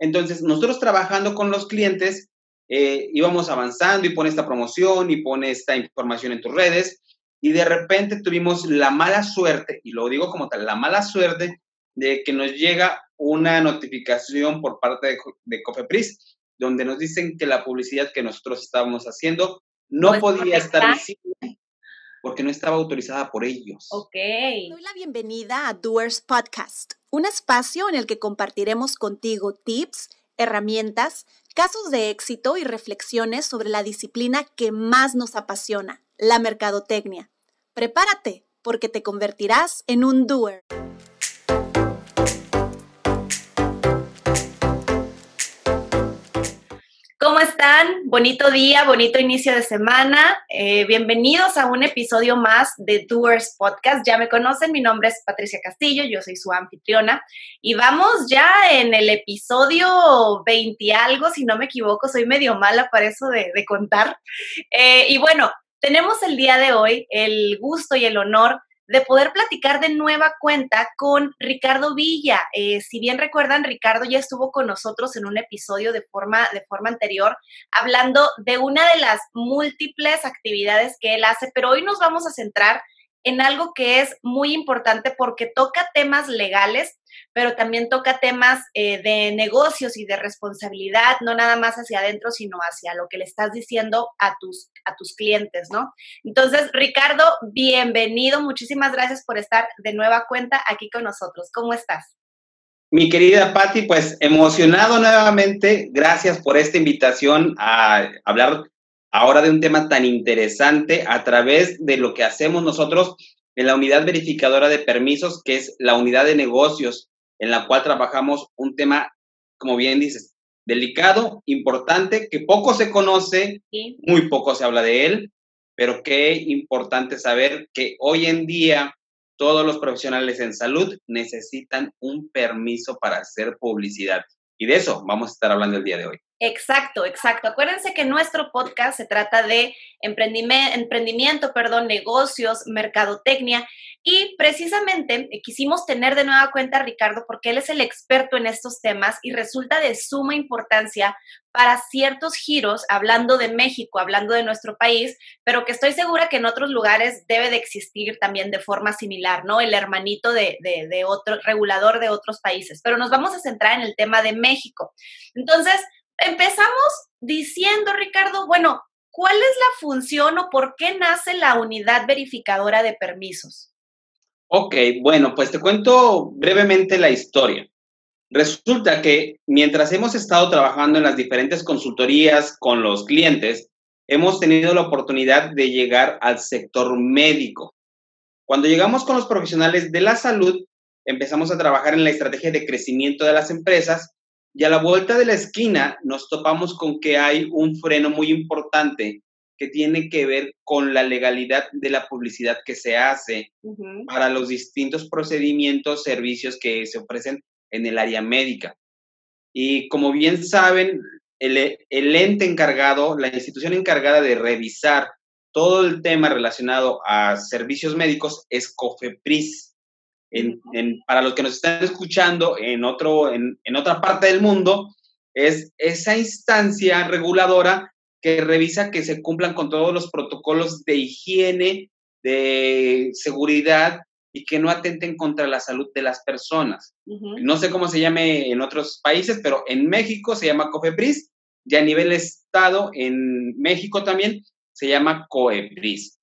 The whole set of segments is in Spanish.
Entonces, nosotros trabajando con los clientes, eh, íbamos avanzando y pone esta promoción y pone esta información en tus redes y de repente tuvimos la mala suerte, y lo digo como tal, la mala suerte de que nos llega una notificación por parte de, de Cofepris donde nos dicen que la publicidad que nosotros estábamos haciendo no, podía estar visible porque no estaba autorizada por ellos. Ok. Doy la bienvenida a Doers Podcast, un espacio en el que compartiremos contigo tips, herramientas, casos de éxito y reflexiones sobre la disciplina que más nos apasiona, la mercadotecnia. Prepárate, porque te convertirás en un doer. ¿Cómo están? Bonito día, bonito inicio de semana. Eh, bienvenidos a un episodio más de Doers Podcast. Ya me conocen, mi nombre es Patricia Castillo, yo soy su anfitriona y vamos ya en el episodio 20 algo, si no me equivoco, soy medio mala para eso de, contar. Eh, y bueno, tenemos el día de hoy el gusto y el honor de poder platicar de nueva cuenta con Ricardo Villa. Eh, si bien recuerdan, Ricardo ya estuvo con nosotros en un episodio de forma, de forma anterior, hablando de una de las múltiples actividades que él hace, pero hoy nos vamos a centrar en algo que es muy importante porque toca temas legales, pero también toca temas eh, de negocios y de responsabilidad, no nada más hacia adentro, sino hacia lo que le estás diciendo a tus, a tus clientes, ¿no? Entonces, Ricardo, bienvenido, muchísimas gracias por estar de nueva cuenta aquí con nosotros. ¿Cómo estás? Mi querida Patti, pues emocionado nuevamente, gracias por esta invitación a hablar ahora de un tema tan interesante a través de lo que hacemos nosotros en la unidad verificadora de permisos, que es la unidad de negocios, en la cual trabajamos un tema, como bien dices, delicado, importante, que poco se conoce, muy poco se habla de él, pero qué importante saber que hoy en día todos los profesionales en salud necesitan un permiso para hacer publicidad. Y de eso vamos a estar hablando el día de hoy. Exacto, exacto. Acuérdense que nuestro podcast se trata de emprendimiento, perdón, negocios, mercadotecnia y precisamente eh, quisimos tener de nueva cuenta a Ricardo porque él es el experto en estos temas y resulta de suma importancia para ciertos giros, hablando de México, hablando de nuestro país, pero que estoy segura que en otros lugares debe de existir también de forma similar, ¿no? El hermanito de, otro regulador de otros países. Pero nos vamos a centrar en el tema de México. Entonces, empezamos diciendo, Ricardo, bueno, ¿cuál es la función o por qué nace la unidad verificadora de permisos? Ok, bueno, pues te cuento brevemente la historia. Resulta que mientras hemos estado trabajando en las diferentes consultorías con los clientes, hemos tenido la oportunidad de llegar al sector médico. Cuando llegamos con los profesionales de la salud, empezamos a trabajar en la estrategia de crecimiento de las empresas y a la vuelta de la esquina nos topamos con que hay un freno muy importante que tiene que ver con la legalidad de la publicidad que se hace para los distintos procedimientos, servicios que se ofrecen en el área médica. Y como bien saben, el, el ente encargado, la institución encargada de revisar todo el tema relacionado a servicios médicos es COFEPRIS para los que nos están escuchando en, otro, en, otra parte del mundo, es esa instancia reguladora que revisa que se cumplan con todos los protocolos de higiene, de seguridad y que no atenten contra la salud de las personas. No sé cómo se llame en otros países, pero en México se llama COFEPRIS y a nivel estado, en México también, se llama COEPRIS.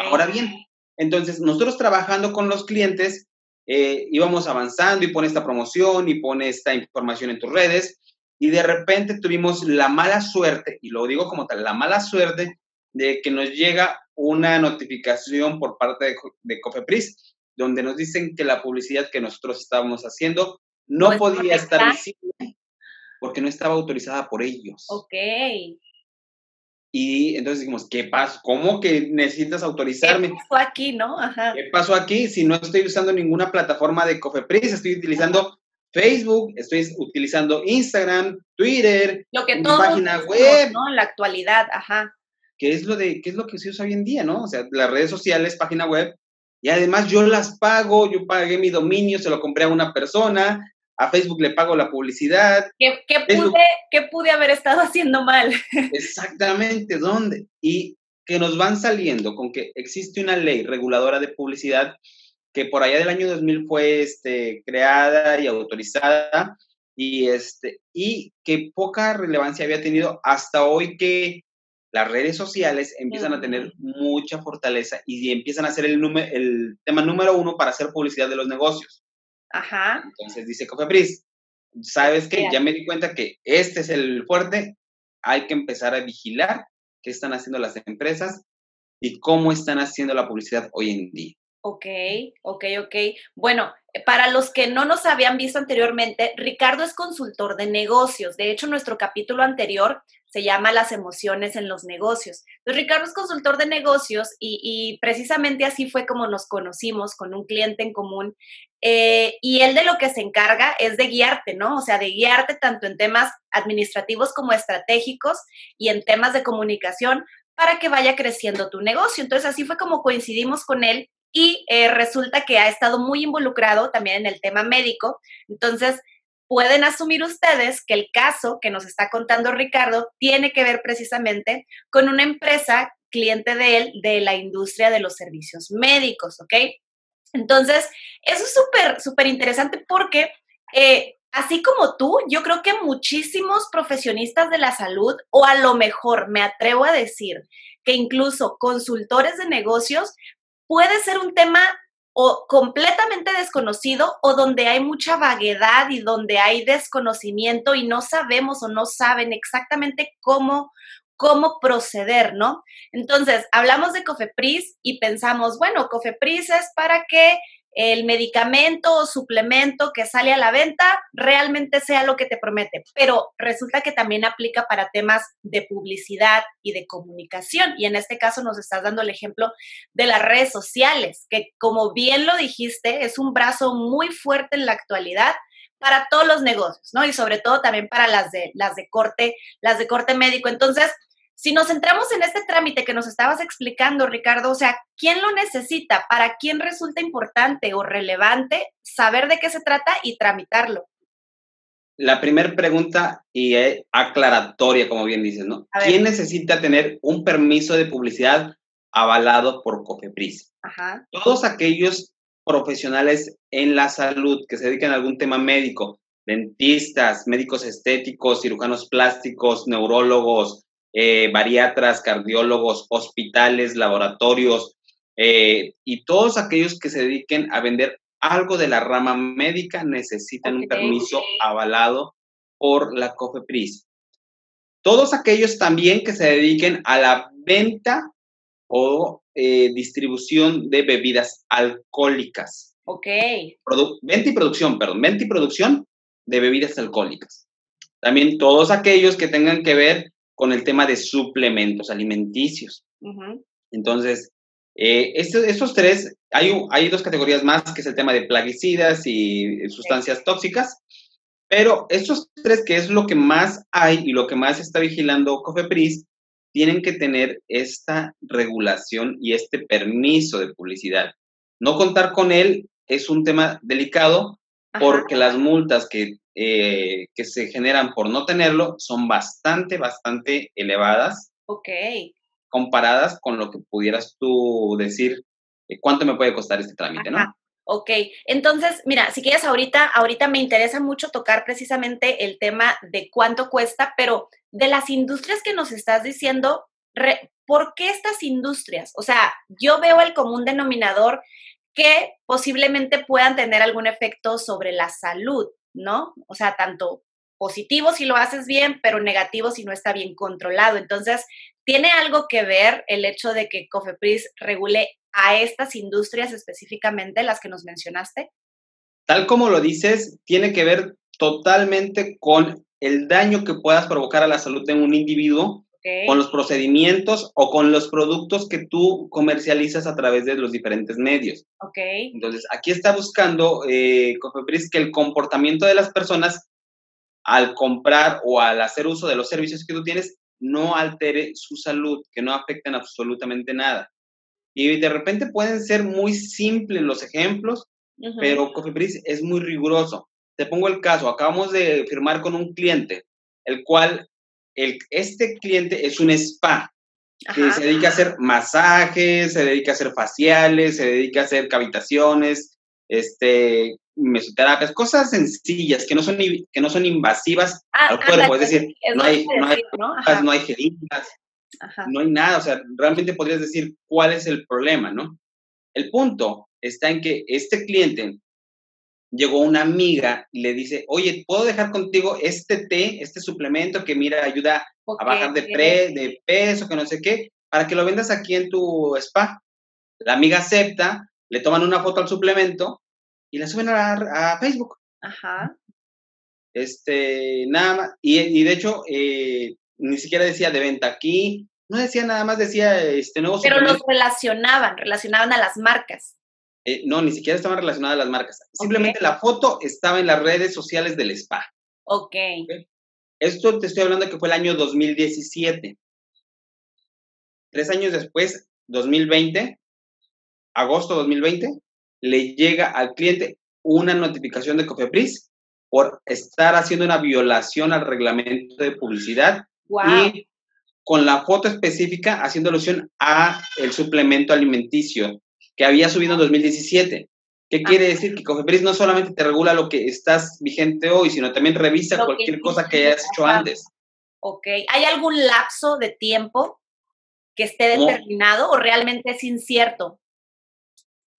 Ahora bien, entonces, nosotros trabajando con los clientes, eh, íbamos avanzando y pone esta promoción y pone esta información en tus redes, y de repente tuvimos la mala suerte, y lo digo como tal, la mala suerte de que nos llega una notificación por parte de, de Cofepris, donde nos dicen que la publicidad que nosotros estábamos haciendo no podía estar visible porque no estaba autorizada por ellos. Ok. Y entonces dijimos, ¿qué pasó? ¿Cómo que necesitas autorizarme? ¿Qué pasó aquí, no? Ajá. ¿Qué pasó aquí? Si no estoy usando ninguna plataforma de Cofepris, estoy utilizando Facebook, estoy utilizando Instagram, Twitter, lo que todo página web. ¿no? En la actualidad, ajá. ¿Qué es, lo de, ¿Qué es lo que se usa hoy en día, no? O sea, las redes sociales, página web, y además yo las pago, yo pagué mi dominio, se lo compré a una persona, a Facebook le pago la publicidad. ¿Qué, pude, ¿Qué, pude, haber estado haciendo mal? Exactamente, ¿dónde? Y que nos van saliendo con que existe una ley reguladora de publicidad que por allá del año 2000 fue este, creada y autorizada y, este, y que poca relevancia había tenido hasta hoy que las redes sociales empiezan a tener mucha fortaleza y empiezan a ser el, el tema número uno para hacer publicidad de los negocios. Ajá. Entonces dice Cofepris, ¿sabes qué? Ya me di cuenta que este es el fuerte, hay que empezar a vigilar qué están haciendo las empresas y cómo están haciendo la publicidad hoy en día. Ok, ok, ok. Bueno, para los que no nos habían visto anteriormente, Ricardo es consultor de negocios. De hecho, nuestro capítulo anterior se llama Las emociones en los negocios. Entonces, Ricardo es consultor de negocios y, precisamente así fue como nos conocimos con un cliente en común. Eh, y él de lo que se encarga es de guiarte, ¿no? O sea, de guiarte tanto en temas administrativos como estratégicos y en temas de comunicación para que vaya creciendo tu negocio. Entonces, así fue como coincidimos con él y eh, resulta que ha estado muy involucrado también en el tema médico. Entonces, pueden asumir ustedes que el caso que nos está contando Ricardo tiene que ver precisamente con una empresa cliente de él de la industria de los servicios médicos, ¿ok? Entonces, eso es súper, súper interesante porque eh, así como tú, yo creo que muchísimos profesionistas de la salud, o a lo mejor me atrevo a decir que incluso consultores de negocios, puede ser un tema o completamente desconocido o donde hay mucha vaguedad y donde hay desconocimiento y no sabemos o no saben exactamente cómo cómo proceder, ¿no? Entonces, hablamos de Cofepris y pensamos, bueno, Cofepris es para que el medicamento o suplemento que sale a la venta realmente sea lo que te promete. Pero resulta que también aplica para temas de publicidad y de comunicación. Y en este caso nos estás dando el ejemplo de las redes sociales, que como bien lo dijiste, es un brazo muy fuerte en la actualidad para todos los negocios, ¿no? Y sobre todo también para las de las de corte, las de corte médico. Entonces, si nos centramos en este trámite que nos estabas explicando, Ricardo, o sea, ¿quién lo necesita? ¿Para quién resulta importante o relevante saber de qué se trata y tramitarlo? La primera pregunta y aclaratoria, como bien dices, ¿no? ¿Quién necesita tener un permiso de publicidad avalado por COFEPRIS? Ajá. Todos aquellos profesionales en la salud que se dedican a algún tema médico, dentistas, médicos estéticos, cirujanos plásticos, neurólogos, eh, bariatras, cardiólogos, hospitales, laboratorios eh, y todos aquellos que se dediquen a vender algo de la rama médica necesitan un permiso avalado por la COFEPRIS. Todos aquellos también que se dediquen a la venta o eh, distribución de bebidas alcohólicas. Ok. venta y producción, perdón, venta y producción de bebidas alcohólicas. También todos aquellos que tengan que ver con el tema de suplementos alimenticios. Entonces, eh, estos, tres, hay, hay dos categorías más, que es el tema de plaguicidas y sustancias tóxicas, pero estos tres, que es lo que más hay y lo que más está vigilando COFEPRIS, tienen que tener esta regulación y este permiso de publicidad. No contar con él es un tema delicado porque las multas que eh, que se generan por no tenerlo son bastante, bastante elevadas. Ok. Comparadas con lo que pudieras tú decir, eh, ¿cuánto me puede costar este trámite, no? Ok, entonces, mira, si quieres ahorita, ahorita me interesa mucho tocar precisamente el tema de cuánto cuesta, pero de las industrias que nos estás diciendo, ¿por qué estas industrias? O sea, yo veo el común denominador que posiblemente puedan tener algún efecto sobre la salud. ¿No? O sea, tanto positivo si lo haces bien, pero negativo si no está bien controlado. Entonces, ¿tiene algo que ver el hecho de que Cofepris regule a estas industrias específicamente, las que nos mencionaste? Tal como lo dices, tiene que ver totalmente con el daño que puedas provocar a la salud de un individuo con los procedimientos o con los productos que tú comercializas a través de los diferentes medios. Ok. Entonces, aquí está buscando eh, Cofepris que el comportamiento de las personas al comprar o al hacer uso de los servicios que tú tienes no altere su salud, que no afecten absolutamente nada. Y de repente pueden ser muy simples los ejemplos, pero Cofepris es muy riguroso. te pongo el caso, acabamos de firmar con un cliente, el cual, el, este cliente es un spa, que se dedica a hacer masajes, se dedica a hacer faciales, se dedica a hacer cavitaciones, este, mesoterapias, cosas sencillas que no son, que no son invasivas ah, al cuerpo, es decir, no, hay, no, hay, ¿no? no hay jeringas, no hay nada, o sea, realmente podrías decir cuál es el problema, ¿no? El punto está en que este cliente llegó una amiga y le dice, oye, ¿puedo dejar contigo este té, este suplemento que mira, ayuda a bajar de, pre, de peso, que no sé qué, para que lo vendas aquí en tu spa? La amiga acepta, le toman una foto al suplemento y la suben a, Facebook. Ajá. Este, nada más, y, de hecho, eh, ni siquiera decía de venta aquí, no decía nada más, decía este nuevo Pero los relacionaban, relacionaban a las marcas. Eh, no, ni siquiera estaban relacionadas las marcas. Simplemente la foto estaba en las redes sociales del spa. Ok. Esto te estoy hablando que fue el año 2017. Tres años después, 2020, agosto 2020, le llega al cliente una notificación de Cofepris por estar haciendo una violación al reglamento de publicidad y con la foto específica haciendo alusión a el suplemento alimenticio que había subido en 2017. ¿Qué quiere decir? Que Cofepris no solamente te regula lo que estás vigente hoy, sino también revisa cualquier cosa que hayas hecho antes. Ok. ¿Hay algún lapso de tiempo que esté determinado o realmente es incierto?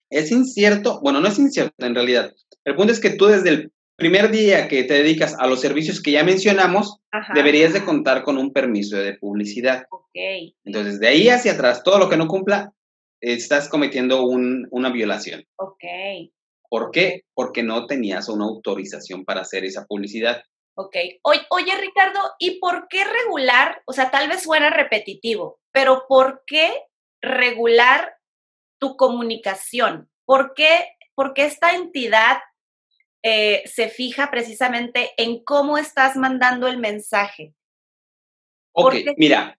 Es incierto, bueno, no es incierto en realidad. El punto es que tú desde el primer día que te dedicas a los servicios que ya mencionamos, deberías de contar con un permiso de publicidad. Ok. Entonces, de ahí hacia atrás, todo lo que no cumpla estás cometiendo una violación. Ok. ¿Por qué? Porque no tenías una autorización para hacer esa publicidad. Ok. Oye, Ricardo, ¿y por qué regular? O sea, tal vez suena repetitivo, pero ¿por qué regular tu comunicación? ¿Por qué, esta entidad eh, se fija precisamente en cómo estás mandando el mensaje? Ok, mira,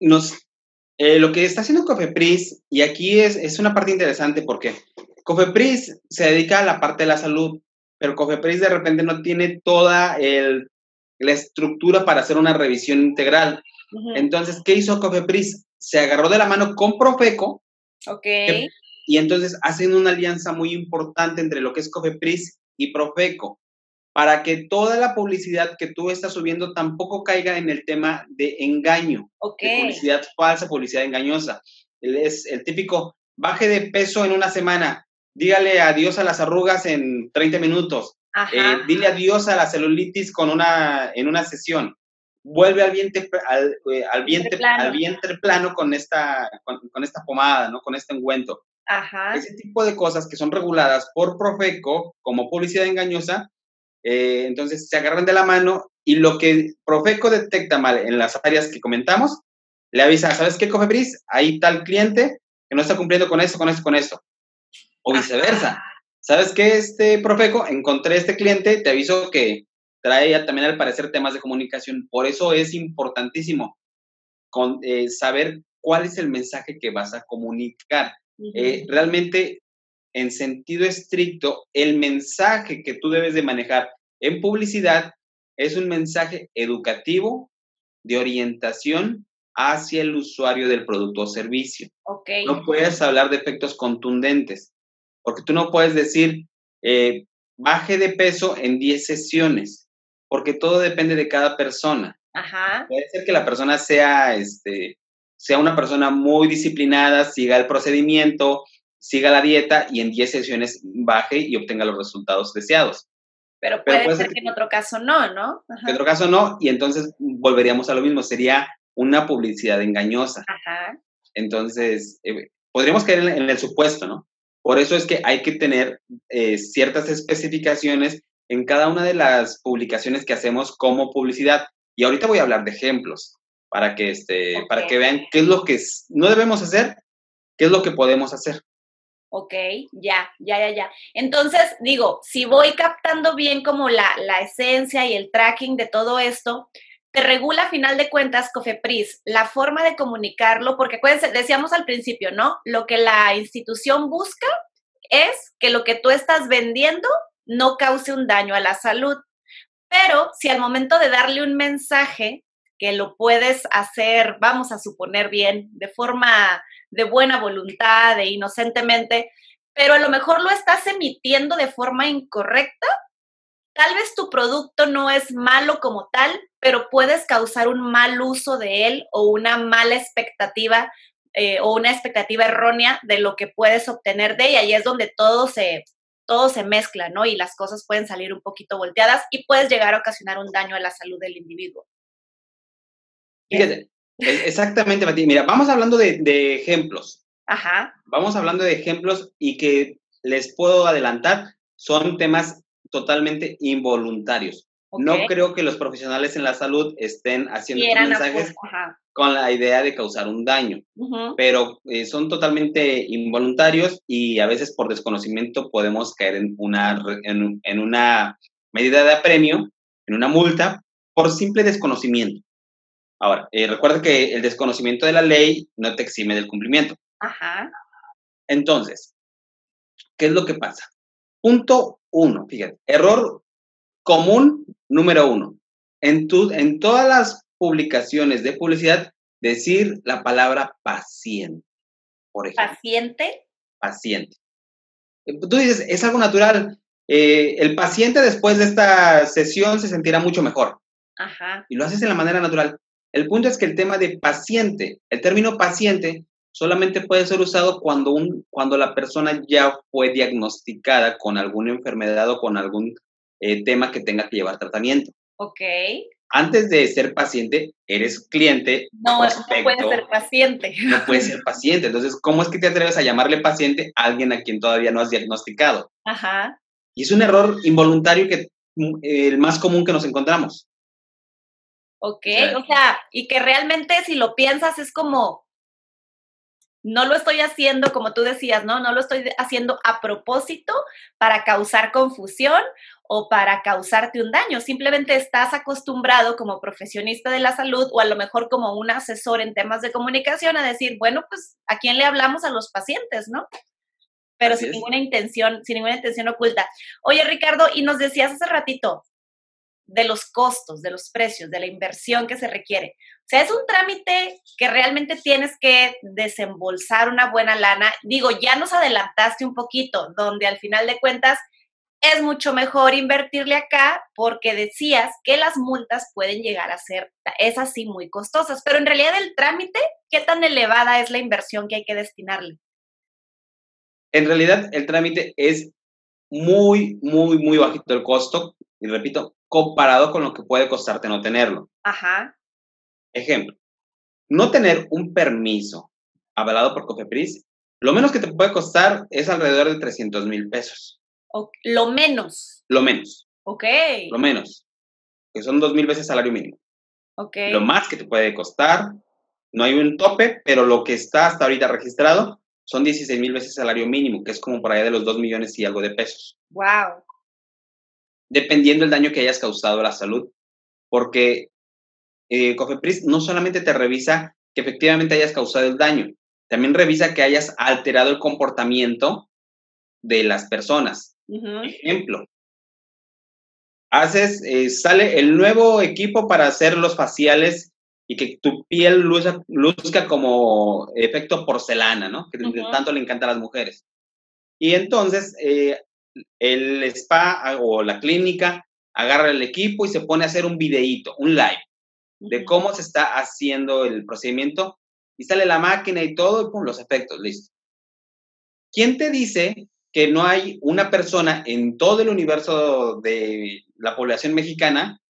nos, eh, lo que está haciendo Cofepris, y aquí es, es una parte interesante porque Cofepris se dedica a la parte de la salud, pero Cofepris de repente no tiene toda la estructura para hacer una revisión integral. Entonces, ¿qué hizo Cofepris? Se agarró de la mano con Profeco. Ok. y entonces hacen una alianza muy importante entre lo que es Cofepris y Profeco para que toda la publicidad que tú estás subiendo tampoco caiga en el tema de engaño, de publicidad falsa, publicidad engañosa. Es el típico, baje de peso en una semana, dígale adiós a las arrugas en 30 minutos, eh, dile adiós a la celulitis con una, en una sesión, vuelve al vientre, al, eh, al vientre, plano. al vientre plano con esta, con, esta pomada, ¿no? con este ungüento. Ese tipo de cosas que son reguladas por Profeco como publicidad engañosa, eh, entonces se agarran de la mano y lo que Profeco detecta mal en las áreas que comentamos, le avisa, ¿sabes qué, Cofepris? Hay tal cliente que no está cumpliendo con esto, con esto, con esto. O viceversa. ¿Sabes qué, este Profeco? Encontré este cliente, te aviso que trae también al parecer temas de comunicación. Por eso es importantísimo con, eh, saber cuál es el mensaje que vas a comunicar. Eh, realmente en sentido estricto, el mensaje que tú debes de manejar en publicidad es un mensaje educativo de orientación hacia el usuario del producto o servicio. Okay. No puedes hablar de efectos contundentes, porque tú no puedes decir, eh, baje de peso en 10 sesiones, porque todo depende de cada persona. Ajá. Puede ser que la persona sea, este, sea una persona muy disciplinada, siga el procedimiento, siga la dieta y en 10 sesiones baje y obtenga los resultados deseados. Pero puede, ser, que en otro caso no, ¿no? En otro caso no, y entonces volveríamos a lo mismo, sería una publicidad engañosa. Ajá. Entonces, eh, podríamos caer en, el supuesto, ¿no? Por eso es que hay que tener eh, ciertas especificaciones en cada una de las publicaciones que hacemos como publicidad. Y ahorita voy a hablar de ejemplos para que, este, para que vean qué es lo que no debemos hacer, qué es lo que podemos hacer. Ok, ya, ya, ya, ya. Entonces, digo, si voy captando bien como la, la esencia y el tracking de todo esto, te regula a final de cuentas Cofepris la forma de comunicarlo, porque acuérdense, decíamos al principio, ¿no? Lo que la institución busca es que lo que tú estás vendiendo no cause un daño a la salud. Pero si al momento de darle un mensaje que lo puedes hacer, vamos a suponer bien, de forma de buena voluntad, de inocentemente, pero a lo mejor lo estás emitiendo de forma incorrecta, tal vez tu producto no es malo como tal, pero puedes causar un mal uso de él o una mala expectativa eh, o una expectativa errónea de lo que puedes obtener de ella. Y es donde todo se, todo se mezcla, ¿no? Y las cosas pueden salir un poquito volteadas y puedes llegar a ocasionar un daño a la salud del individuo. Fíjate, exactamente, Mati. Mira, vamos hablando de, ejemplos. Ajá. Vamos hablando de ejemplos y que les puedo adelantar, son temas totalmente involuntarios. No creo que los profesionales en la salud estén haciendo mensajes con la idea de causar un daño, pero eh, son totalmente involuntarios y a veces por desconocimiento podemos caer en una, en, una medida de apremio, en una multa, por simple desconocimiento. Ahora, eh, recuerda que el desconocimiento de la ley no te exime del cumplimiento. Ajá. Entonces, ¿qué es lo que pasa? Punto uno, fíjate, error común número uno. En, tu, en todas las publicaciones de publicidad, decir la palabra paciente, por ejemplo. ¿Paciente? Paciente. Tú dices, es algo natural. Eh, el paciente después de esta sesión se sentirá mucho mejor. Ajá. Y lo haces de la manera natural. El punto es que el tema de paciente, el término paciente, solamente puede ser usado cuando, un, cuando la persona ya fue diagnosticada con alguna enfermedad o con algún eh, tema que tenga que llevar tratamiento. Ok. Antes de ser paciente, eres cliente. No, no puedes ser paciente. No puedes ser paciente. Entonces, ¿cómo es que te atreves a llamarle paciente a alguien a quien todavía no has diagnosticado? Ajá. Y es un error involuntario que mm, el más común que nos encontramos. Ok, o sea, y que realmente si lo piensas es como, no lo estoy haciendo, como tú decías, ¿no? No lo estoy haciendo a propósito para causar confusión o para causarte un daño. Simplemente estás acostumbrado como profesionista de la salud o a lo mejor como un asesor en temas de comunicación a decir, bueno, pues a quién le hablamos a los pacientes, ¿no? Pero sin ninguna intención, sin ninguna intención oculta. Oye, Ricardo, y nos decías hace ratito, de los costos, de los precios, de la inversión que se requiere. O sea, es un trámite que realmente tienes que desembolsar una buena lana. Digo, ya nos adelantaste un poquito, donde al final de cuentas es mucho mejor invertirle acá porque decías que las multas pueden llegar a ser, es así, muy costosas, pero en realidad el trámite, ¿qué tan elevada es la inversión que hay que destinarle? En realidad el trámite es muy, muy, muy bajito el costo. Y repito, comparado con lo que puede costarte no tenerlo. Ajá. Ejemplo, no tener un permiso avalado por Cofepris, lo menos que te puede costar es alrededor de 300 mil pesos. lo menos. Lo menos. Ok. Lo menos. Que son dos mil veces salario mínimo. Ok. Lo más que te puede costar, no hay un tope, pero lo que está hasta ahorita registrado son 16 mil veces salario mínimo, que es como por allá de los 2 millones y algo de pesos. Wow dependiendo del daño que hayas causado a la salud, porque eh, Cofepris no solamente te revisa que efectivamente hayas causado el daño, también revisa que hayas alterado el comportamiento de las personas. Ejemplo, haces, eh, sale el nuevo equipo para hacer los faciales y que tu piel luzca, como efecto porcelana, ¿no? Que tanto le encanta a las mujeres. Y entonces eh, el spa o la clínica agarra el equipo y se pone a hacer un videíto, un live, de cómo se está haciendo el procedimiento y sale la máquina y todo, y pum, los efectos, listo. ¿Quién te dice que no hay una persona en todo el universo de la población mexicana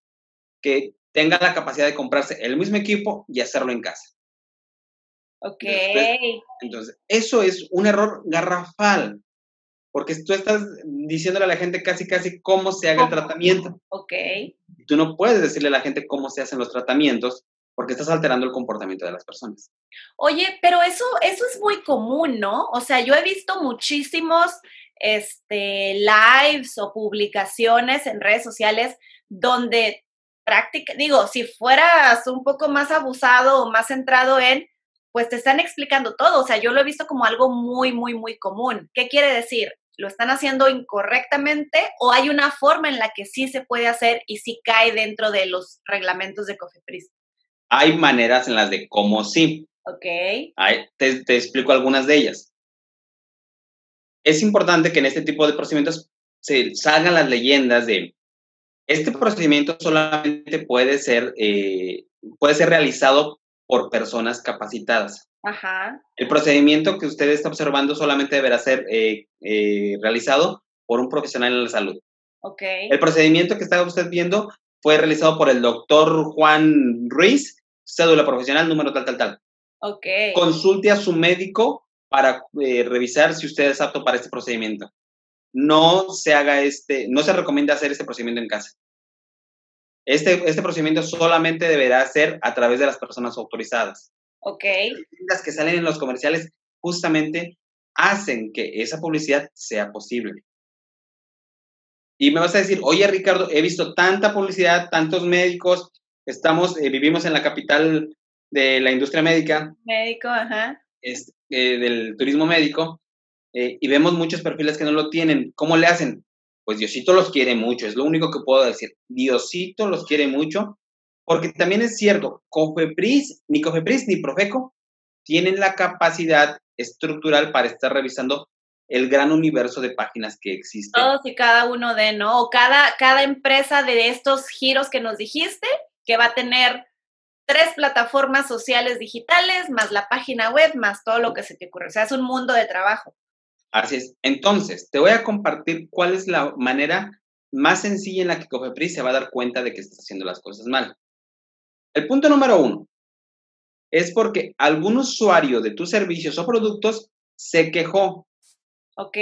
que tenga la capacidad de comprarse el mismo equipo y hacerlo en casa? Ok. entonces, eso es un error garrafal porque tú estás diciéndole a la gente casi, casi cómo se haga el tratamiento. Ok. Tú no puedes decirle a la gente cómo se hacen los tratamientos porque estás alterando el comportamiento de las personas. Oye, pero eso, eso es muy común, ¿no? O sea, yo he visto muchísimos este, lives o publicaciones en redes sociales donde práctica, digo, si fueras un poco más abusado o más centrado en, pues te están explicando todo. O sea, yo lo he visto como algo muy, muy, muy común. ¿Qué quiere decir? lo están haciendo incorrectamente o hay una forma en la que sí se puede hacer y sí cae dentro de los reglamentos de COFEPRIS? Hay maneras en las de cómo sí. Ok. te, te explico algunas de ellas. Es importante que en este tipo de procedimientos se salgan las leyendas de este procedimiento solamente puede ser, eh, puede ser realizado por personas capacitadas. Ajá. El procedimiento que usted está observando solamente deberá ser eh, eh, realizado por un profesional en la salud. Ok. El procedimiento que está usted viendo fue realizado por el doctor Juan Ruiz, cédula profesional, número tal, tal, tal. Ok. Consulte a su médico para revisar si usted es apto para este procedimiento no se haga este, no se recomienda hacer este procedimiento en casa. Este, este procedimiento solamente deberá ser a través de las personas autorizadas. Ok. Las que salen en los comerciales justamente hacen que esa publicidad sea posible. Y me vas a decir, oye Ricardo, he visto tanta publicidad, tantos médicos, estamos, eh, vivimos en la capital de la industria médica. Médico, ajá. Es, eh, del turismo médico, eh, y vemos muchos perfiles que no lo tienen. ¿Cómo le hacen? Pues Diosito los quiere mucho, es lo único que puedo decir. Diosito los quiere mucho, porque también es cierto, Cofepris, ni Cofepris ni Profeco tienen la capacidad estructural para estar revisando el gran universo de páginas que existen. Todos y cada uno de, ¿no? O cada, cada empresa de estos giros que nos dijiste, que va a tener tres plataformas sociales digitales, más la página web, más todo lo que se te ocurre. O sea, es un mundo de trabajo. Así es. Entonces, te voy a compartir cuál es la manera más sencilla en la que Cofepris se va a dar cuenta de que estás haciendo las cosas mal. El punto número uno es porque algún usuario de tus servicios o productos se quejó. Ok.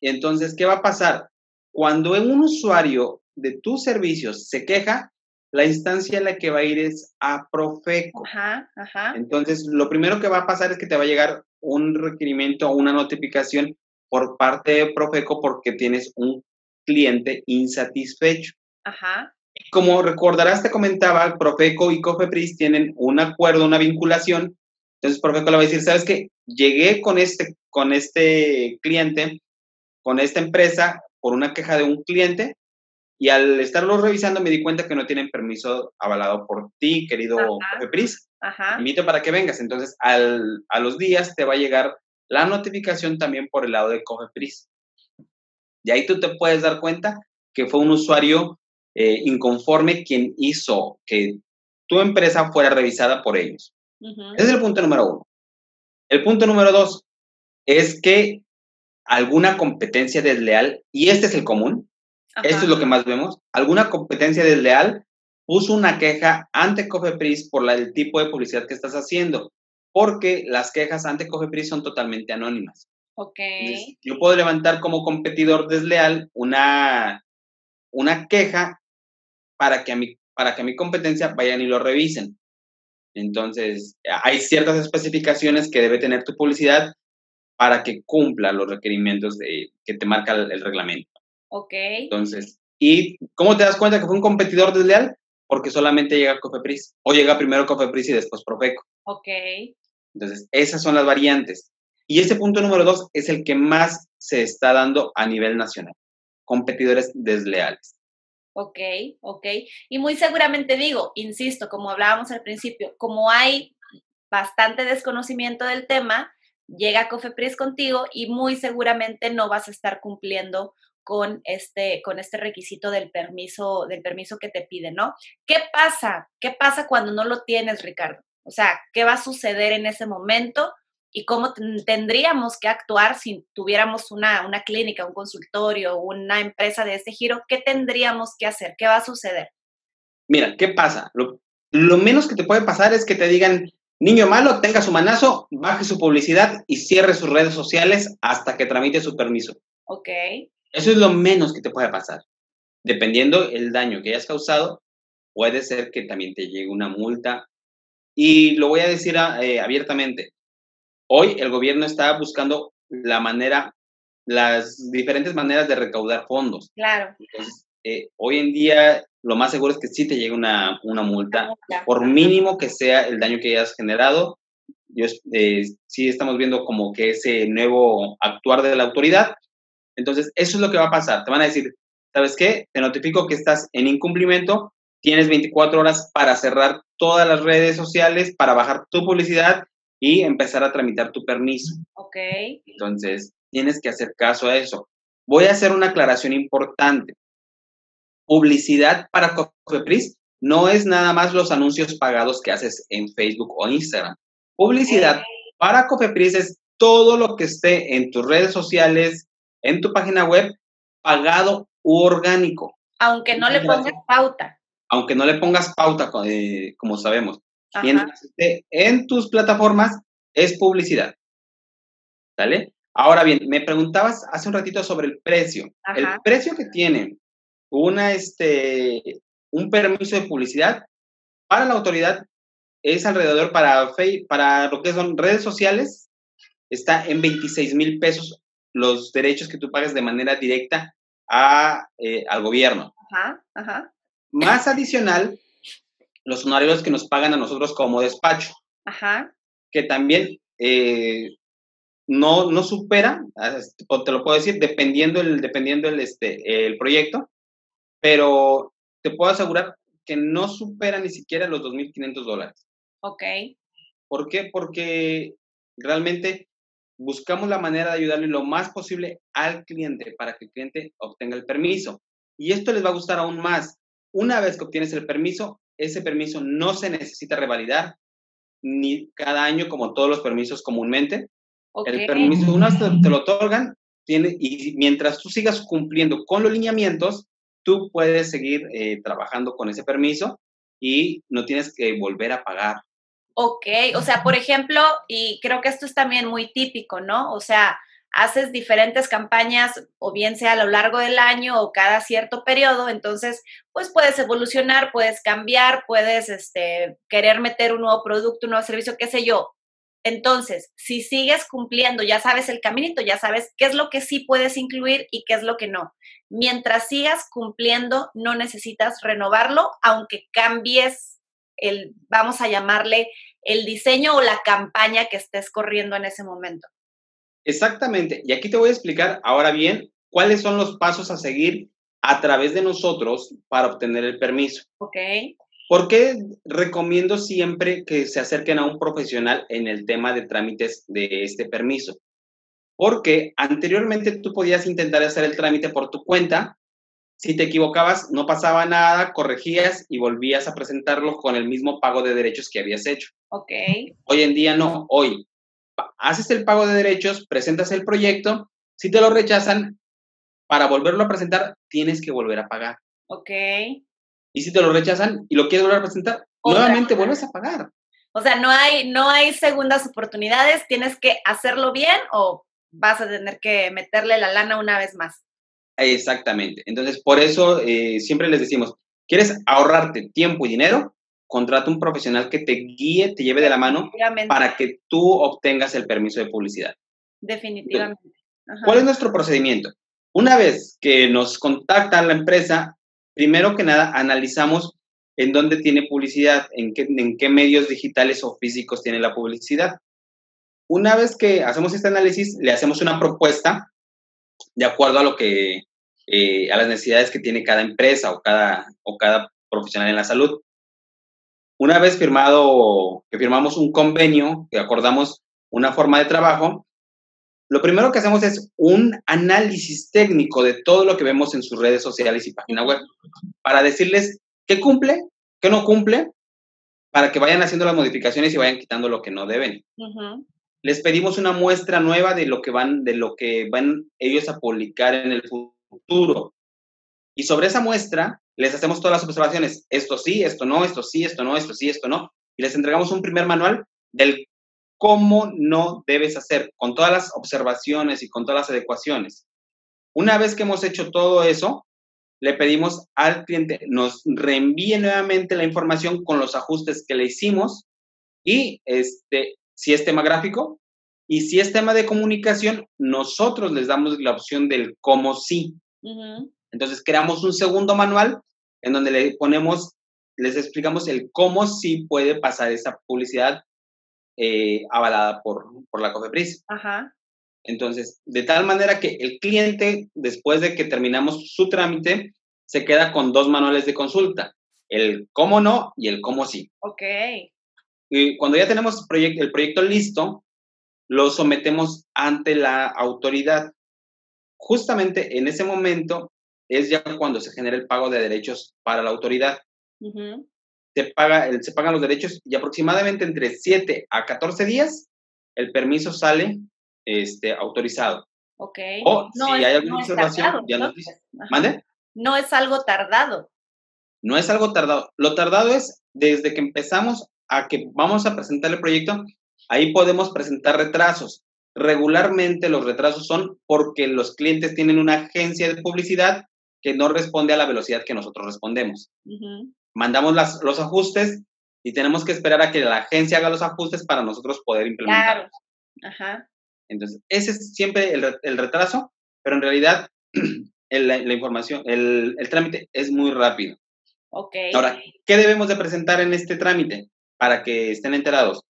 Entonces, ¿qué va a pasar? Cuando un usuario de tus servicios se queja, la instancia en la que va a ir es a Profeco. Ajá, ajá. Entonces, lo primero que va a pasar es que te va a llegar un requerimiento o una notificación por parte de Profeco porque tienes un cliente insatisfecho. Ajá. Como recordarás, te comentaba, Profeco y Cofepris tienen un acuerdo, una vinculación. Entonces, Profeco le va a decir, ¿sabes qué? Llegué con este, con este cliente, con esta empresa, por una queja de un cliente, y al estarlo revisando me di cuenta que no tienen permiso avalado por ti, querido Cofepris. Ajá. Invito para que vengas. Entonces, al, a los días te va a llegar la notificación también por el lado de Cofepris. Y ahí tú te puedes dar cuenta que fue un usuario eh, inconforme quien hizo que tu empresa fuera revisada por ellos. Ese es el punto número uno. El punto número dos es que alguna competencia desleal, y este es el común, esto es lo que más vemos, alguna competencia desleal puso una queja ante Cofepris por la, el tipo de publicidad que estás haciendo, porque las quejas ante Cofepris son totalmente anónimas. Ok. yo puedo levantar como competidor desleal una, una queja para que, a mi, para que a mi competencia vayan y lo revisen. Entonces, hay ciertas especificaciones que debe tener tu publicidad para que cumpla los requerimientos de, que te marca el, el reglamento. Ok. Entonces, ¿y cómo te das cuenta que fue un competidor desleal? porque solamente llega Cofepris. O llega primero Cofepris y después Profeco. Ok. Entonces, esas son las variantes. Y ese punto número dos es el que más se está dando a nivel nacional. Competidores desleales. Ok, ok. Y muy seguramente digo, insisto, como hablábamos al principio, como hay bastante desconocimiento del tema, llega Cofepris contigo y muy seguramente no vas a estar cumpliendo con este, con este requisito del permiso, del permiso que te piden, ¿no? ¿Qué pasa? ¿Qué pasa cuando no lo tienes, Ricardo? O sea, ¿qué va a suceder en ese momento? ¿Y cómo tendríamos que actuar si tuviéramos una, una clínica, un consultorio, una empresa de este giro? ¿Qué tendríamos que hacer? ¿Qué va a suceder? Mira, ¿qué pasa? Lo, lo menos que te puede pasar es que te digan, niño malo, tenga su manazo, baje su publicidad y cierre sus redes sociales hasta que tramite su permiso. Ok. Eso es lo menos que te puede pasar. Dependiendo el daño que hayas causado, puede ser que también te llegue una multa. Y lo voy a decir ah, eh, abiertamente. Hoy el gobierno está buscando la manera, las diferentes maneras de recaudar fondos. Claro. Entonces, eh, hoy en día lo más seguro es que sí te llegue una, una multa, por mínimo que sea el daño que hayas generado. Yo, eh, sí estamos viendo como que ese nuevo actuar de la autoridad Entonces, eso es lo que va a pasar. Te van a decir, ¿sabes qué? Te notifico que estás en incumplimiento, tienes 24 horas para cerrar todas las redes sociales, para bajar tu publicidad y empezar a tramitar tu permiso. Ok. Entonces, tienes que hacer caso a eso. Voy a hacer una aclaración importante. Publicidad para Cofepris no es nada más los anuncios pagados que haces en Facebook o Instagram. Publicidad para Cofepris es todo lo que esté en tus redes sociales, en tu página web, pagado u orgánico. Aunque no le pongas pauta. Aunque no le pongas pauta, eh, como sabemos. Mientras esté en tus plataformas, es publicidad. ¿Sale? Ahora bien, me preguntabas hace un ratito sobre el precio. El precio que tiene una, este, un permiso de publicidad para la autoridad es alrededor para, para lo que son redes sociales, está en 26 mil pesos los derechos que tú pagas de manera directa a, eh, al gobierno. Ajá, ajá. Más adicional, los honorarios que nos pagan a nosotros como despacho. Ajá. Que también eh, no, no supera, te lo puedo decir, dependiendo el, dependiendo el, este, el proyecto, pero te puedo asegurar que no supera ni siquiera los 2.500 dólares. Ok. ¿Por qué? Porque realmente buscamos la manera de ayudarle lo más posible al cliente para que el cliente obtenga el permiso. Y esto les va a gustar aún más. Una vez que obtienes el permiso, ese permiso no se necesita revalidar ni cada año como todos los permisos comúnmente. El permiso, una vez te, lo otorgan, tiene, y mientras tú sigas cumpliendo con los lineamientos, tú puedes seguir eh, trabajando con ese permiso y no tienes que volver a pagar. Ok, o sea, por ejemplo, y creo que esto es también muy típico, ¿no? O sea, haces diferentes campañas o bien sea a lo largo del año o cada cierto periodo, entonces pues puedes evolucionar, puedes cambiar, puedes este, querer meter un nuevo producto, un nuevo servicio, qué sé yo. Entonces, si sigues cumpliendo, ya sabes el caminito, ya sabes qué es lo que sí puedes incluir y qué es lo que no. Mientras sigas cumpliendo, no necesitas renovarlo, aunque cambies el, vamos a llamarle, el diseño o la campaña que estés corriendo en ese momento. Exactamente. Y aquí te voy a explicar ahora bien cuáles son los pasos a seguir a través de nosotros para obtener el permiso. Ok. ¿Por qué recomiendo siempre que se acerquen a un profesional en el tema de trámites de este permiso? Porque anteriormente tú podías intentar hacer el trámite por tu cuenta. Si te equivocabas, no pasaba nada, corregías y volvías a presentarlo con el mismo pago de derechos que habías hecho. Ok. Hoy en día no. Hoy haces el pago de derechos, presentas el proyecto. Si te lo rechazan, para volverlo a presentar, tienes que volver a pagar. Ok. Y si te lo rechazan y lo quieres volver a presentar, nuevamente vuelves a pagar. O sea, no hay, no hay segundas oportunidades, tienes que hacerlo bien o vas a tener que meterle la lana una vez más. Exactamente. Entonces, por eso eh, siempre les decimos, ¿quieres ahorrarte tiempo y dinero? Contrata un profesional que te guíe, te lleve de la mano para que tú obtengas el permiso de publicidad. Definitivamente. ¿Cuál es nuestro procedimiento? Una vez que nos contacta la empresa, primero que nada analizamos en dónde tiene publicidad, en qué, en qué medios digitales o físicos tiene la publicidad. Una vez que hacemos este análisis, le hacemos una propuesta de acuerdo a lo que, eh, a las necesidades que tiene cada empresa o cada, o cada profesional en la salud. Una vez firmado, que firmamos un convenio, que acordamos una forma de trabajo, lo primero que hacemos es un análisis técnico de todo lo que vemos en sus redes sociales y página web para decirles qué cumple, qué no cumple, para que vayan haciendo las modificaciones y vayan quitando lo que no deben. Les pedimos una muestra nueva de lo que van, de lo que van ellos a publicar en el futuro. Y sobre esa muestra les hacemos todas las observaciones. Esto sí, esto no, esto sí, esto no, esto sí, esto no. Y les entregamos un primer manual del cómo no debes hacer, con todas las observaciones y con todas las adecuaciones. Una vez que hemos hecho todo eso, le pedimos al cliente nos reenvíe nuevamente la información con los ajustes que le hicimos y este, si es tema gráfico y si es tema de comunicación, nosotros les damos la opción del cómo sí. Entonces creamos un segundo manual en donde le ponemos, les explicamos el cómo sí puede pasar esa publicidad eh, avalada por, por la COFEPRIS. Ajá. Entonces, de tal manera que el cliente, después de que terminamos su trámite, se queda con dos manuales de consulta, el cómo no y el cómo sí. Ok. Y cuando ya tenemos el proyecto listo, lo sometemos ante la autoridad. Justamente en ese momento es ya cuando se genera el pago de derechos para la autoridad. se, paga, se pagan los derechos y aproximadamente entre 7 a 14 días el permiso sale este, autorizado. Ok. O si hay alguna observación, ya nos dice. ¿Mande? No es algo tardado. No es algo tardado. Lo tardado es desde que empezamos a que vamos a presentar el proyecto, ahí podemos presentar retrasos. Regularmente los retrasos son porque los clientes tienen una agencia de publicidad que no responde a la velocidad que nosotros respondemos. Mandamos las, los ajustes y tenemos que esperar a que la agencia haga los ajustes para nosotros poder implementar. Claro. Ajá. Entonces, ese es siempre el, el retraso, pero en realidad la, información, el, el, trámite es muy rápido. Ok. Ahora, ¿qué debemos de presentar en este trámite para que estén enterados?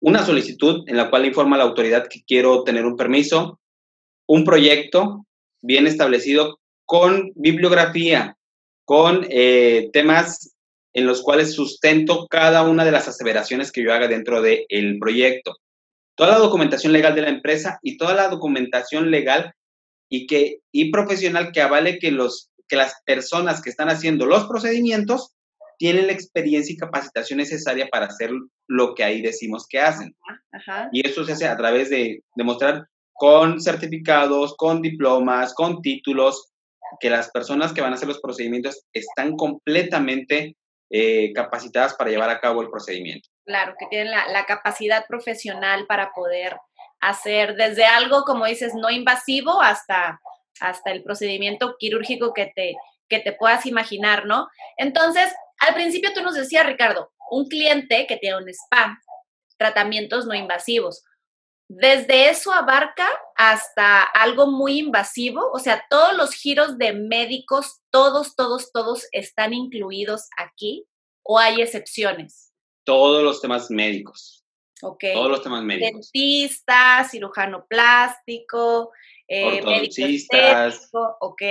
Una solicitud en la cual informa a la autoridad que quiero tener un permiso, un proyecto bien establecido con bibliografía, con eh, temas en los cuales sustento cada una de las aseveraciones que yo haga dentro del proyecto. Toda la documentación legal de la empresa y toda la documentación legal y, que, y profesional que avale que, los, que las personas que están haciendo los procedimientos tienen la experiencia y capacitación necesaria para hacer lo que ahí decimos que hacen. Y eso se hace a través de demostrar con certificados, con diplomas, con títulos, que las personas que van a hacer los procedimientos están completamente eh, capacitadas para llevar a cabo el procedimiento. Claro, que tienen la, la, capacidad profesional para poder hacer desde algo, como dices, no invasivo hasta, hasta el procedimiento quirúrgico que te, que te puedas imaginar, ¿no? Entonces, al principio tú nos decías, Ricardo, un cliente que tiene un spa, tratamientos no invasivos. Desde eso abarca hasta algo muy invasivo, o sea, todos los giros de médicos, todos, todos, todos están incluidos aquí o hay excepciones. Todos los temas médicos. Ok. Todos los temas médicos. Dentista, cirujano plástico, eh, ok.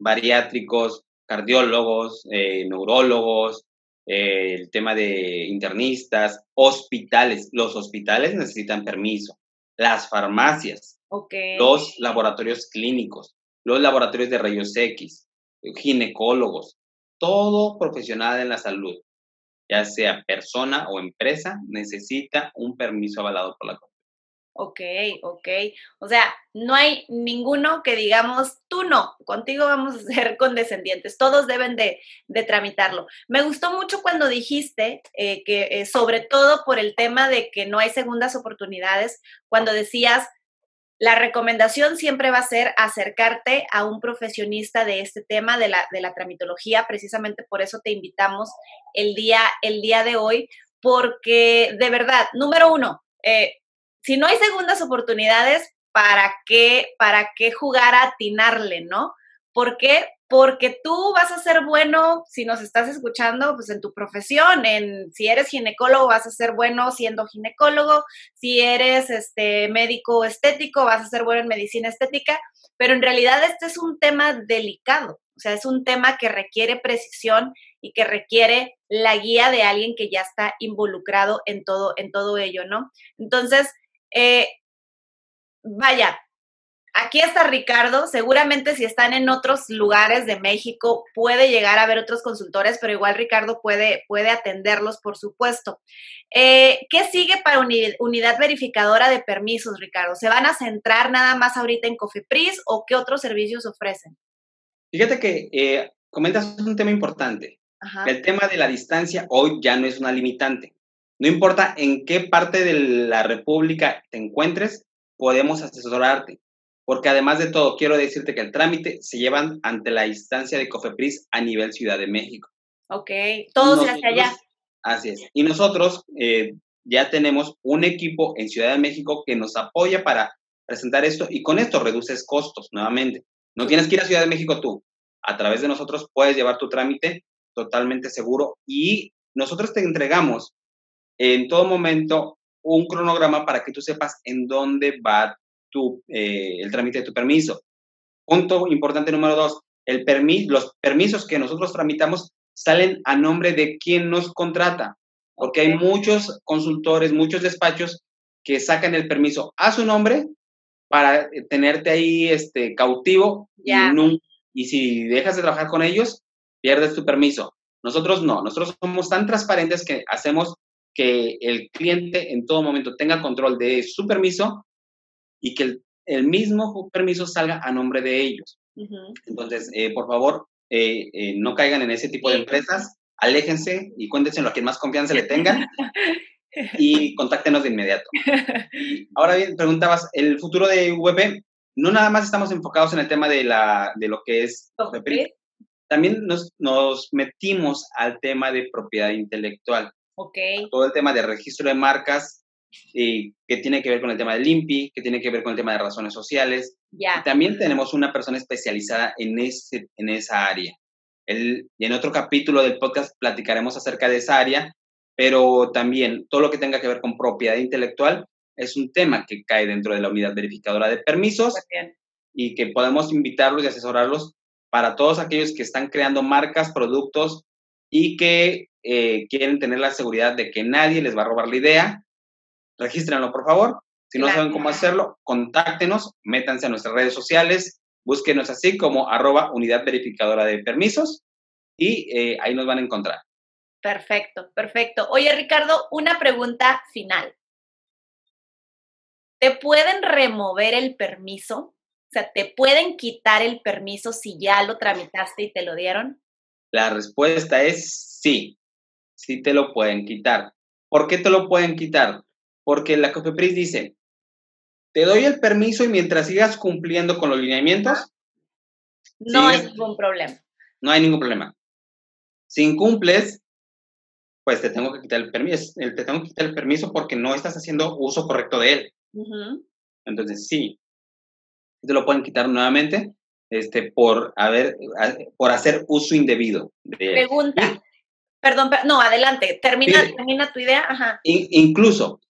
Bariátricos, cardiólogos, eh, neurólogos, eh, el tema de internistas, hospitales. Los hospitales necesitan permiso las farmacias, los laboratorios clínicos, los laboratorios de rayos X, ginecólogos, todo profesional en la salud, ya sea persona o empresa, necesita un permiso avalado por la Ok, ok. O sea, no hay ninguno que digamos, tú no, contigo vamos a ser condescendientes, todos deben de, tramitarlo. Me gustó mucho cuando dijiste eh, que eh, sobre todo por el tema de que no hay segundas oportunidades, cuando decías, la recomendación siempre va a ser acercarte a un profesionista de este tema, de la, de la tramitología, precisamente por eso te invitamos el día, el día de hoy, porque de verdad, número uno, eh, si no hay segundas oportunidades, ¿para qué, para qué jugar a atinarle, no? ¿Por qué? Porque tú vas a ser bueno, si nos estás escuchando, pues en tu profesión, en si eres ginecólogo vas a ser bueno siendo ginecólogo, si eres este médico estético vas a ser bueno en medicina estética, pero en realidad este es un tema delicado, o sea, es un tema que requiere precisión y que requiere la guía de alguien que ya está involucrado en todo en todo ello, ¿no? Entonces, eh, vaya, aquí está Ricardo, seguramente si están en otros lugares de México puede llegar a ver otros consultores, pero igual Ricardo puede, puede atenderlos, por supuesto. Eh, ¿Qué sigue para unidad verificadora de permisos, Ricardo? ¿Se van a centrar nada más ahorita en Cofepris o qué otros servicios ofrecen? Fíjate que eh, comentas un tema importante. El tema de la distancia hoy ya no es una limitante. No importa en qué parte de la República te encuentres, podemos asesorarte. Porque además de todo, quiero decirte que el trámite se lleva ante la instancia de COFEPRIS a nivel Ciudad de México. Ok, todo se hace allá. Así es. Y nosotros eh, ya tenemos un equipo en Ciudad de México que nos apoya para presentar esto y con esto reduces costos nuevamente. No tienes que ir a Ciudad de México tú. A través de nosotros puedes llevar tu trámite totalmente seguro y nosotros te entregamos en todo momento un cronograma para que tú sepas en dónde va tu, eh, el trámite de tu permiso. Punto importante número dos, el los permisos que nosotros tramitamos salen a nombre de quien nos contrata, porque hay muchos consultores, muchos despachos que sacan el permiso a su nombre para eh, tenerte ahí este, cautivo y, y si dejas de trabajar con ellos, pierdes tu permiso. Nosotros no, nosotros somos tan transparentes que hacemos que el cliente en todo momento tenga control de su permiso y que el, mismo permiso salga a nombre de ellos. Entonces, eh, por favor, eh, eh, no caigan en ese tipo de empresas, aléjense y cuéntense a quien más confianza le tengan y contáctenos de inmediato. ahora bien, preguntabas, el futuro de VP, no nada más estamos enfocados en el tema de, la, de lo que es también nos, nos metimos al tema de propiedad intelectual. Ok. Todo el tema de registro de marcas, y que tiene que ver con el tema del INPI, que tiene que ver con el tema de razones sociales. Ya. también tenemos una persona especializada en, ese, en esa área. El, y en otro capítulo del podcast platicaremos acerca de esa área, pero también todo lo que tenga que ver con propiedad intelectual es un tema que cae dentro de la unidad verificadora de permisos y que podemos invitarlos y asesorarlos para todos aquellos que están creando marcas, productos y que eh, quieren tener la seguridad de que nadie les va a robar la idea, regístrenlo por favor. Si no saben cómo hacerlo, contáctenos, métanse a nuestras redes sociales, búsquenos así como arroba unidad verificadora de permisos y eh, ahí nos van a encontrar. Perfecto, perfecto. Oye, Ricardo, una pregunta final. ¿Te pueden remover el permiso? O sea, ¿te pueden quitar el permiso si ya lo tramitaste y te lo dieron? La respuesta es sí, sí te lo pueden quitar. ¿Por qué te lo pueden quitar? Porque la COFEPRIS dice, te doy el permiso y mientras sigas cumpliendo con los lineamientos, no hay ningún problema. No hay ningún problema. Si incumples, pues te tengo que quitar el permiso, te tengo que quitar el permiso porque no estás haciendo uso correcto de él. Entonces, sí, te lo pueden quitar nuevamente este, por, haber, por hacer uso indebido de Pregunta. Perdón, no, adelante, termina, termina tu idea. Ajá. incluso,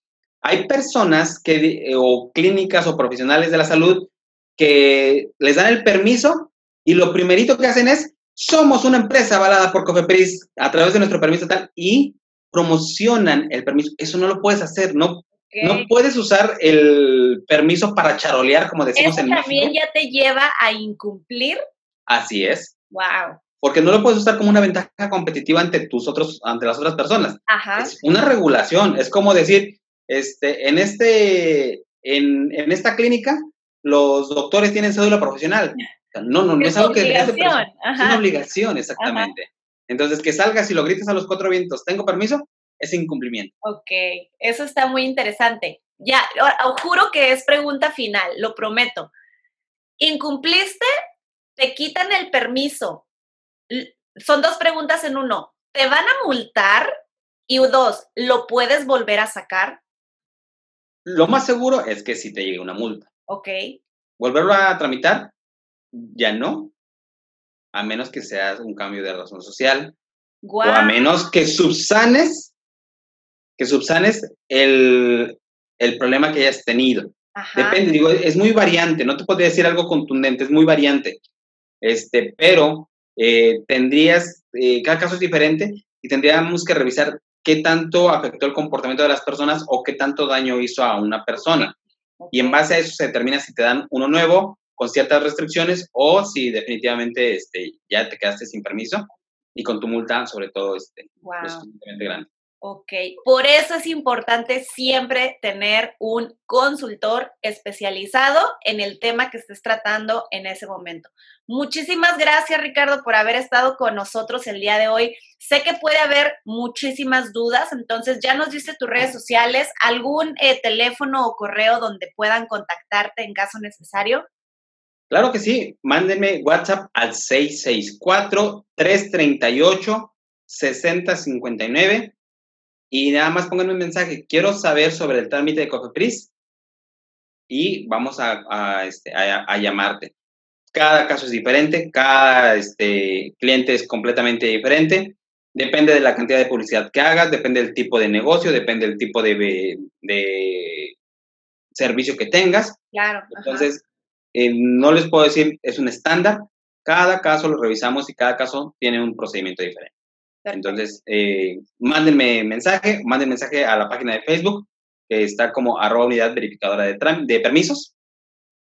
hay personas que, o clínicas o profesionales de la salud que les dan el permiso y lo primerito que hacen es, somos una empresa avalada por COFEPRIS a través de nuestro permiso tal y promocionan el permiso. Eso no lo puedes hacer, no no puedes usar el permiso para charolear, como decimos en México. también ya te lleva a incumplir? Así es. Wow. Porque no lo puedes usar como una ventaja competitiva ante tus otros, ante las otras personas. Ajá. Es una regulación. Es como decir, este, en este, en, en esta clínica, los doctores tienen cédula profesional. No, no, no es, algo que es una obligación, exactamente. Entonces, que salgas y lo grites a los cuatro vientos, ¿tengo permiso? es incumplimiento. Ok, eso está muy interesante. Ya, juro que es pregunta final, lo prometo. ¿Incumpliste? ¿Te quitan el permiso? Son dos preguntas en uno. ¿Te van a multar? Y dos, ¿lo puedes volver a sacar? Lo más seguro es que si te llegue una multa. Ok. ¿Volverlo a tramitar? Ya no. A menos que sea un cambio de razón social. O a menos que subsanes que subsanes el, problema que hayas tenido. Depende, digo, es muy variante, no te podría decir algo contundente, es muy variante. Este, pero eh, tendrías, eh, cada caso es diferente y tendríamos que revisar qué tanto afectó el comportamiento de las personas o qué tanto daño hizo a una persona. Y en base a eso se determina si te dan uno nuevo con ciertas restricciones o si definitivamente este, ya te quedaste sin permiso y con tu multa, sobre todo, este, grande. Ok, por eso es importante siempre tener un consultor especializado en el tema que estés tratando en ese momento. Muchísimas gracias, Ricardo, por haber estado con nosotros el día de hoy. Sé que puede haber muchísimas dudas, entonces ya nos dice tus redes sociales, algún eh, teléfono o correo donde puedan contactarte en caso necesario. Claro que sí, mándenme WhatsApp al 664 338 6059 y nada más pónganme un mensaje, quiero saber sobre el trámite de Cofepris y vamos a, este, a, llamarte. Cada caso es diferente, cada este, cliente es completamente diferente, depende de la cantidad de publicidad que hagas, depende del tipo de negocio, depende del tipo de, de servicio que tengas. Claro. Entonces, eh, no les puedo decir, es un estándar. Cada caso lo revisamos y cada caso tiene un procedimiento diferente. Entonces, eh, mándenme mensaje, manden mensaje a la página de Facebook, que está como arroba unidad verificadora de, de permisos,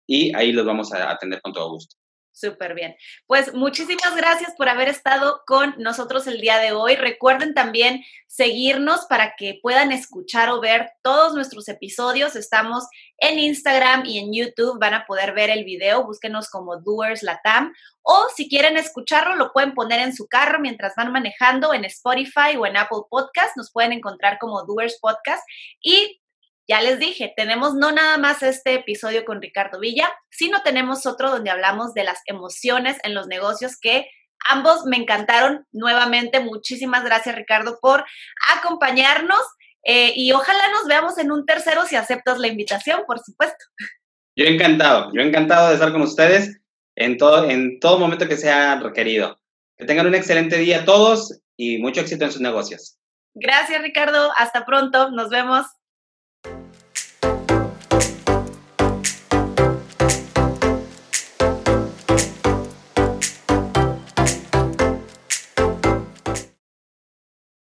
y ahí los vamos a atender con todo gusto. Súper bien. Pues muchísimas gracias por haber estado con nosotros el día de hoy. Recuerden también seguirnos para que puedan escuchar o ver todos nuestros episodios. Estamos en Instagram y en YouTube. Van a poder ver el video. Búsquenos como Doers Latam. O si quieren escucharlo, lo pueden poner en su carro mientras van manejando en Spotify o en Apple Podcast. Nos pueden encontrar como Doers Podcast. Y ya les dije, tenemos no nada más este episodio con Ricardo Villa, sino tenemos otro donde hablamos de las emociones en los negocios que ambos me encantaron nuevamente. Muchísimas gracias Ricardo por acompañarnos eh, y ojalá nos veamos en un tercero si aceptas la invitación, por supuesto. Yo encantado, yo encantado de estar con ustedes en todo, en todo momento que sea requerido. Que tengan un excelente día todos y mucho éxito en sus negocios. Gracias Ricardo, hasta pronto, nos vemos.